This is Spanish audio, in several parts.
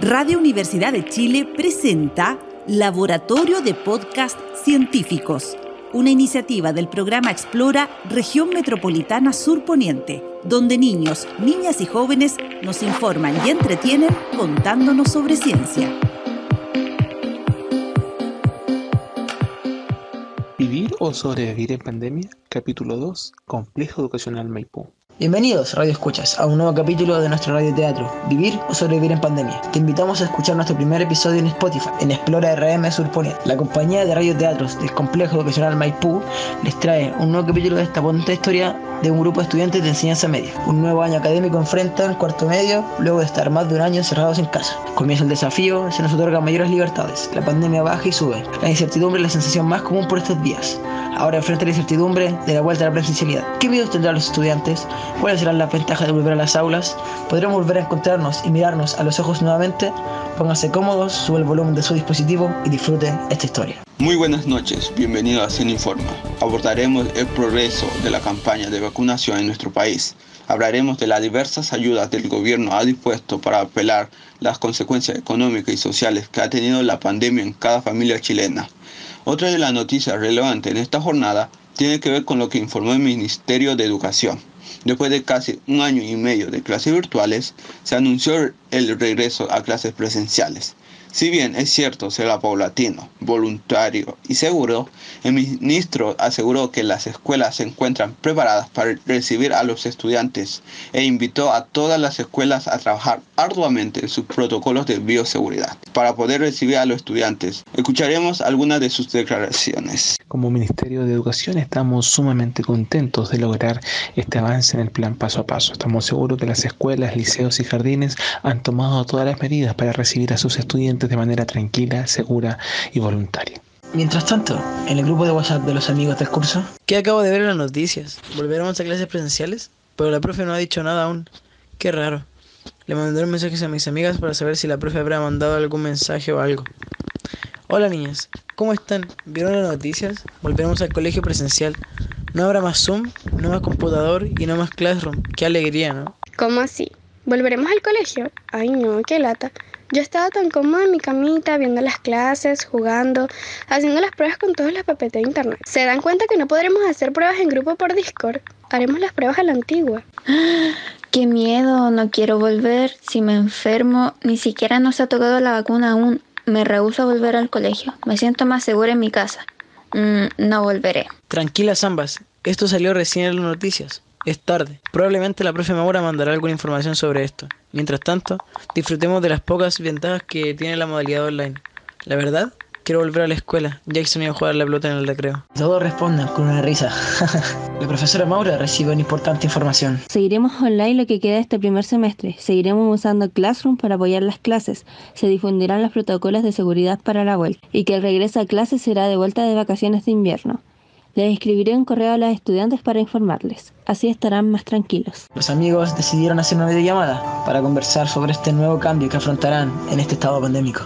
Radio Universidad de Chile presenta Laboratorio de Podcast Científicos, una iniciativa del programa Explora Región Metropolitana Sur Poniente, donde niños, niñas y jóvenes nos informan y entretienen contándonos sobre ciencia. ¿Vivir o sobrevivir en pandemia? Capítulo 2. Complejo Educacional Maipú. Bienvenidos, Radio Escuchas, a un nuevo capítulo de nuestro radioteatro, Vivir o Sobrevivir en Pandemia. Te invitamos a escuchar nuestro primer episodio en Spotify, en Explora RM Surponiente. La compañía de radioteatros del Complejo Educacional Maipú les trae un nuevo capítulo de esta bonita historia de un grupo de estudiantes de enseñanza media. Un nuevo año académico enfrentan cuarto medio, luego de estar más de un año encerrados en casa. Comienza el desafío, se nos otorgan mayores libertades. La pandemia baja y sube. La incertidumbre es la sensación más común por estos días. Ahora enfrenta la incertidumbre de la vuelta a la presencialidad. ¿Qué miedos tendrán los estudiantes? ¿Cuáles serán las ventajas de volver a las aulas? ¿Podremos volver a encontrarnos y mirarnos a los ojos nuevamente? Pónganse cómodos, sube el volumen de su dispositivo y disfrute esta historia. Muy buenas noches, bienvenido a Cien Informa. Abordaremos el progreso de la campaña de vacunación en nuestro país. Hablaremos de las diversas ayudas del gobierno ha dispuesto para apelar las consecuencias económicas y sociales que ha tenido la pandemia en cada familia chilena. Otra de las noticias relevantes en esta jornada tiene que ver con lo que informó el Ministerio de Educación. Después de casi un año y medio de clases virtuales, se anunció el regreso a clases presenciales. Si bien es cierto será paulatino, voluntario y seguro, el ministro aseguró que las escuelas se encuentran preparadas para recibir a los estudiantes e invitó a todas las escuelas a trabajar arduamente en sus protocolos de bioseguridad para poder recibir a los estudiantes. Escucharemos algunas de sus declaraciones. Como Ministerio de Educación estamos sumamente contentos de lograr este avance en el plan paso a paso. Estamos seguros que las escuelas, liceos y jardines han tomado todas las medidas para recibir a sus estudiantes de manera tranquila, segura y voluntaria. Mientras tanto, en el grupo de WhatsApp de los amigos del curso, ¿Qué acabo de ver en las noticias? ¿Volveremos a clases presenciales? Pero la profe no ha dicho nada aún. Qué raro. Le mandé mensajes a mis amigas para saber si la profe habrá mandado algún mensaje o algo. Hola niñas, ¿cómo están? ¿Vieron las noticias? Volveremos al colegio presencial. No habrá más Zoom, no más computador y no más Classroom. Qué alegría, ¿no? ¿Cómo así? ¿Volveremos al colegio? Ay no, qué lata. Yo estaba tan cómoda en mi camita, viendo las clases, jugando, haciendo las pruebas con todos los papeles de internet. ¿Se dan cuenta que no podremos hacer pruebas en grupo por Discord? Haremos las pruebas a la antigua. Qué miedo, no quiero volver. Si me enfermo, ni siquiera nos ha tocado la vacuna aún. Me rehúso a volver al colegio. Me siento más segura en mi casa. Mm, no volveré. Tranquilas ambas. Esto salió recién en las noticias. Es tarde. Probablemente la profe Maura mandará alguna información sobre esto. Mientras tanto, disfrutemos de las pocas ventajas que tiene la modalidad online. La verdad, quiero volver a la escuela. Jackson iba a jugar la pelota en el recreo. todos respondan con una risa. la profesora Maura recibe una importante información. Seguiremos online lo que queda de este primer semestre. Seguiremos usando Classroom para apoyar las clases. Se difundirán los protocolos de seguridad para la vuelta. Y que el regreso a clases será de vuelta de vacaciones de invierno. Les escribiré un correo a los estudiantes para informarles. Así estarán más tranquilos. Los amigos decidieron hacer una videollamada para conversar sobre este nuevo cambio que afrontarán en este estado pandémico.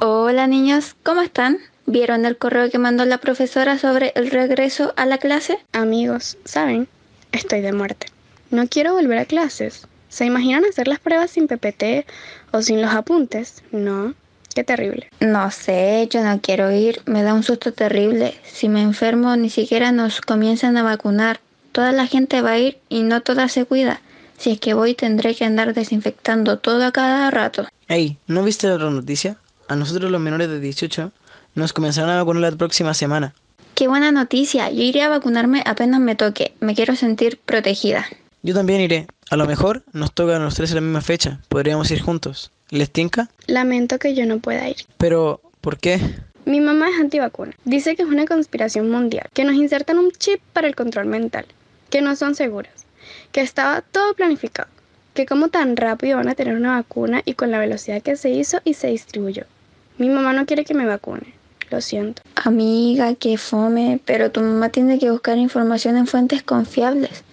Hola niños, ¿cómo están? ¿Vieron el correo que mandó la profesora sobre el regreso a la clase? Amigos, ¿saben? Estoy de muerte. No quiero volver a clases. ¿Se imaginan hacer las pruebas sin PPT o sin los apuntes? No. Qué terrible. No sé, yo no quiero ir. Me da un susto terrible. Si me enfermo, ni siquiera nos comienzan a vacunar. Toda la gente va a ir y no toda se cuida. Si es que voy, tendré que andar desinfectando todo a cada rato. Hey, ¿no viste la noticia? A nosotros los menores de 18 nos comenzarán a vacunar la próxima semana. Qué buena noticia. Yo iré a vacunarme apenas me toque. Me quiero sentir protegida. Yo también iré. A lo mejor nos tocan a los tres en la misma fecha. Podríamos ir juntos. ¿Les tinca? Lamento que yo no pueda ir. Pero, ¿por qué? Mi mamá es antivacuna. Dice que es una conspiración mundial, que nos insertan un chip para el control mental, que no son seguros, que estaba todo planificado, que como tan rápido van a tener una vacuna y con la velocidad que se hizo y se distribuyó. Mi mamá no quiere que me vacune. Lo siento. Amiga, qué fome, pero tu mamá tiene que buscar información en fuentes confiables,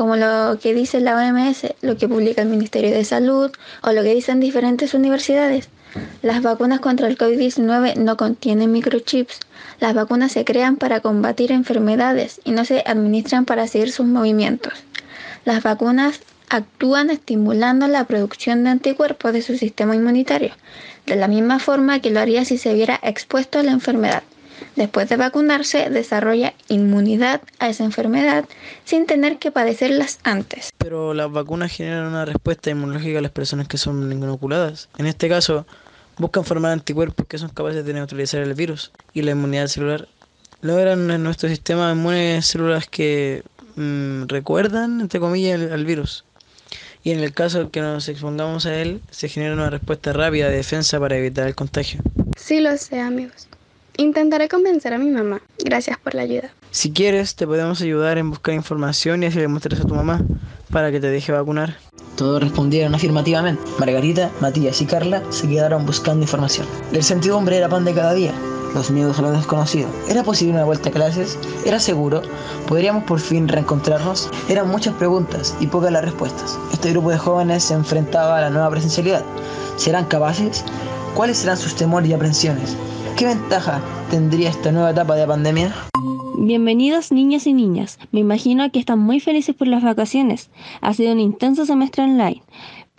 como lo que dice la OMS, lo que publica el Ministerio de Salud o lo que dicen diferentes universidades. Las vacunas contra el COVID-19 no contienen microchips. Las vacunas se crean para combatir enfermedades y no se administran para seguir sus movimientos. Las vacunas actúan estimulando la producción de anticuerpos de su sistema inmunitario, de la misma forma que lo haría si se viera expuesto a la enfermedad. Después de vacunarse, desarrolla inmunidad a esa enfermedad sin tener que padecerlas antes. Pero las vacunas generan una respuesta inmunológica a las personas que son inoculadas. En este caso, buscan formar anticuerpos que son capaces de neutralizar el virus y la inmunidad celular. Logran en nuestro sistema inmune células que mm, recuerdan, entre comillas, al virus. Y en el caso que nos expongamos a él, se genera una respuesta rápida de defensa para evitar el contagio. Sí lo sé, amigos. Intentaré convencer a mi mamá. Gracias por la ayuda. Si quieres, te podemos ayudar en buscar información y así le muestres a tu mamá para que te deje vacunar. Todos respondieron afirmativamente. Margarita, Matías y Carla se quedaron buscando información. La incertidumbre era pan de cada día. Los miedos a lo desconocido. ¿Era posible una vuelta a clases? ¿Era seguro? ¿Podríamos por fin reencontrarnos? Eran muchas preguntas y pocas las respuestas. Este grupo de jóvenes se enfrentaba a la nueva presencialidad. ¿Serán capaces? ¿Cuáles serán sus temores y aprensiones? ¿Qué ventaja tendría esta nueva etapa de pandemia? Bienvenidos niños y niñas. Me imagino que están muy felices por las vacaciones. Ha sido un intenso semestre online,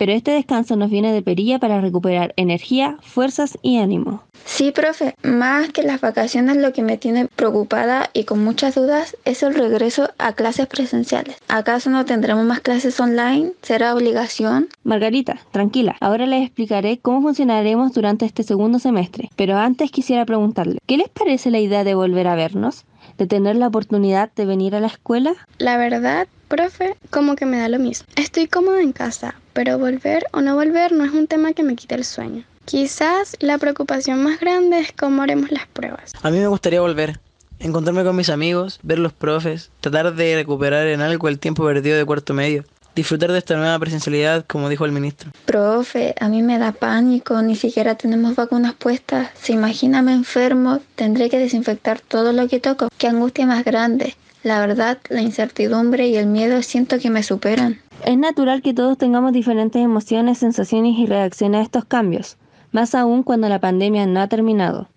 pero este descanso nos viene de perilla para recuperar energía, fuerzas y ánimo. Sí, profe, más que las vacaciones lo que me tiene preocupada y con muchas dudas es el regreso a clases presenciales. ¿Acaso no tendremos más clases online? ¿Será obligación? Margarita, tranquila, ahora les explicaré cómo funcionaremos durante este segundo semestre, pero antes quisiera preguntarle, ¿qué les parece la idea de volver a vernos? ¿De tener la oportunidad de venir a la escuela? La verdad, profe, como que me da lo mismo. Estoy cómoda en casa, pero volver o no volver no es un tema que me quite el sueño. Quizás la preocupación más grande es cómo haremos las pruebas. A mí me gustaría volver, encontrarme con mis amigos, ver los profes, tratar de recuperar en algo el tiempo perdido de cuarto medio, disfrutar de esta nueva presencialidad, como dijo el ministro. Profe, a mí me da pánico, ni siquiera tenemos vacunas puestas. Se imagina me enfermo, tendré que desinfectar todo lo que toco. Qué angustia más grande. La verdad, la incertidumbre y el miedo siento que me superan. Es natural que todos tengamos diferentes emociones, sensaciones y reacciones a estos cambios más aún cuando la pandemia no ha terminado.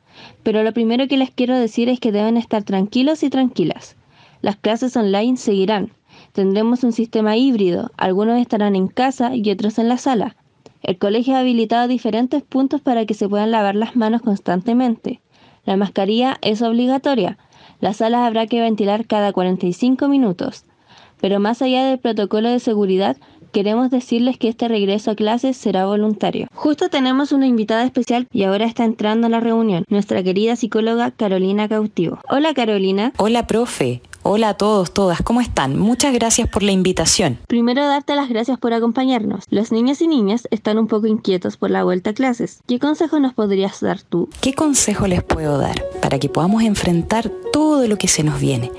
Pero lo primero que les quiero decir es que deben estar tranquilos y tranquilas. Las clases online seguirán. Tendremos un sistema híbrido, algunos estarán en casa y otros en la sala. El colegio ha habilitado diferentes puntos para que se puedan lavar las manos constantemente. La mascarilla es obligatoria. Las salas habrá que ventilar cada 45 minutos. Pero más allá del protocolo de seguridad, queremos decirles que este regreso a clases será voluntario. Justo tenemos una invitada especial y ahora está entrando a la reunión, nuestra querida psicóloga Carolina Cautivo. Hola Carolina. Hola profe. Hola a todos, todas, ¿cómo están? Muchas gracias por la invitación. Primero darte las gracias por acompañarnos. Los niños y niñas están un poco inquietos por la vuelta a clases. ¿Qué consejo nos podrías dar tú? ¿Qué consejo les puedo dar para que podamos enfrentar todo lo que se nos viene?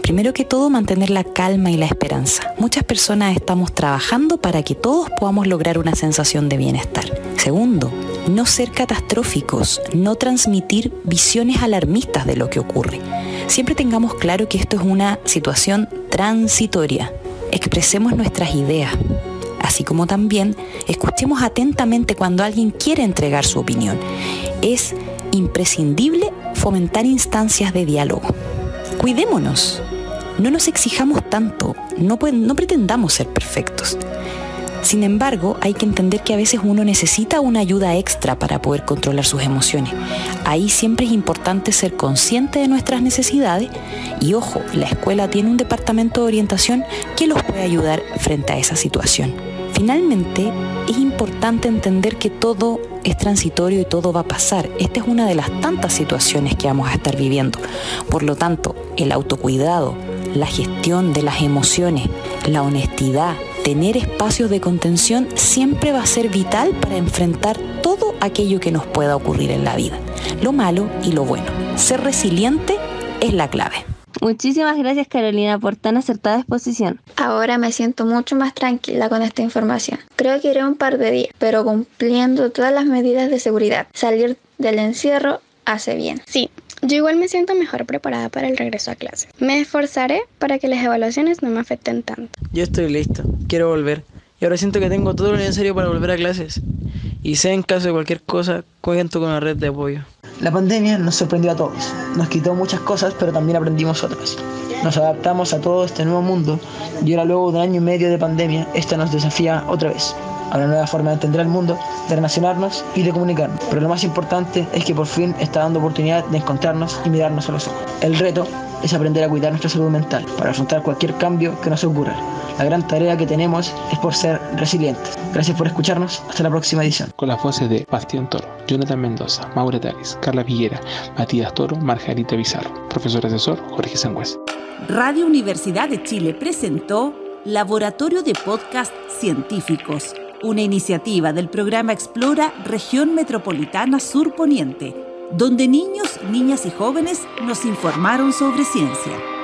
Primero que todo, mantener la calma y la esperanza. Muchas personas estamos trabajando para que todos podamos lograr una sensación de bienestar. Segundo, no ser catastróficos, no transmitir visiones alarmistas de lo que ocurre. Siempre tengamos claro que esto es una situación transitoria. Expresemos nuestras ideas, así como también escuchemos atentamente cuando alguien quiere entregar su opinión. Es imprescindible fomentar instancias de diálogo. Cuidémonos, no nos exijamos tanto, no, pretendamos ser perfectos. Sin embargo, hay que entender que a veces uno necesita una ayuda extra para poder controlar sus emociones. Ahí siempre es importante ser consciente de nuestras necesidades y ojo, la escuela tiene un departamento de orientación que los puede ayudar frente a esa situación. Finalmente, es importante entender que todo es transitorio y todo va a pasar. Esta es una de las tantas situaciones que vamos a estar viviendo. Por lo tanto, el autocuidado, la gestión de las emociones, la honestidad, tener espacios de contención siempre va a ser vital para enfrentar todo aquello que nos pueda ocurrir en la vida, lo malo y lo bueno. Ser resiliente es la clave. Muchísimas gracias Carolina por tan acertada exposición. Ahora me siento mucho más tranquila con esta información. Creo que iré un par de días, pero cumpliendo todas las medidas de seguridad. Salir del encierro hace bien. Sí, yo igual me siento mejor preparada para el regreso a clase. Me esforzaré para que las evaluaciones no me afecten tanto. Yo estoy listo, quiero volver. Y ahora siento que tengo todo lo necesario para volver a clases. Y sé en caso de cualquier cosa, cuento con una red de apoyo. La pandemia nos sorprendió a todos. Nos quitó muchas cosas, pero también aprendimos otras. Nos adaptamos a todo este nuevo mundo y ahora luego de un año y medio de pandemia, esta nos desafía otra vez a una nueva forma de entender el mundo, de relacionarnos y de comunicarnos. Pero lo más importante es que por fin está dando oportunidad de encontrarnos y mirarnos a los ojos. El reto es aprender a cuidar nuestra salud mental para afrontar cualquier cambio que nos ocurra. La gran tarea que tenemos es por ser resilientes. Gracias por escucharnos. Hasta la próxima edición. Con las voces de Bastián Toro, Jonathan Mendoza, Maura Taris, Carla Villera, Matías Toro, Margarita Bizarro, profesor asesor Jorge Sangüez. Radio Universidad de Chile presentó Laboratorio de Podcast Científicos, una iniciativa del programa Explora Región Metropolitana Sur Poniente, donde niños, niñas y jóvenes nos informaron sobre ciencia.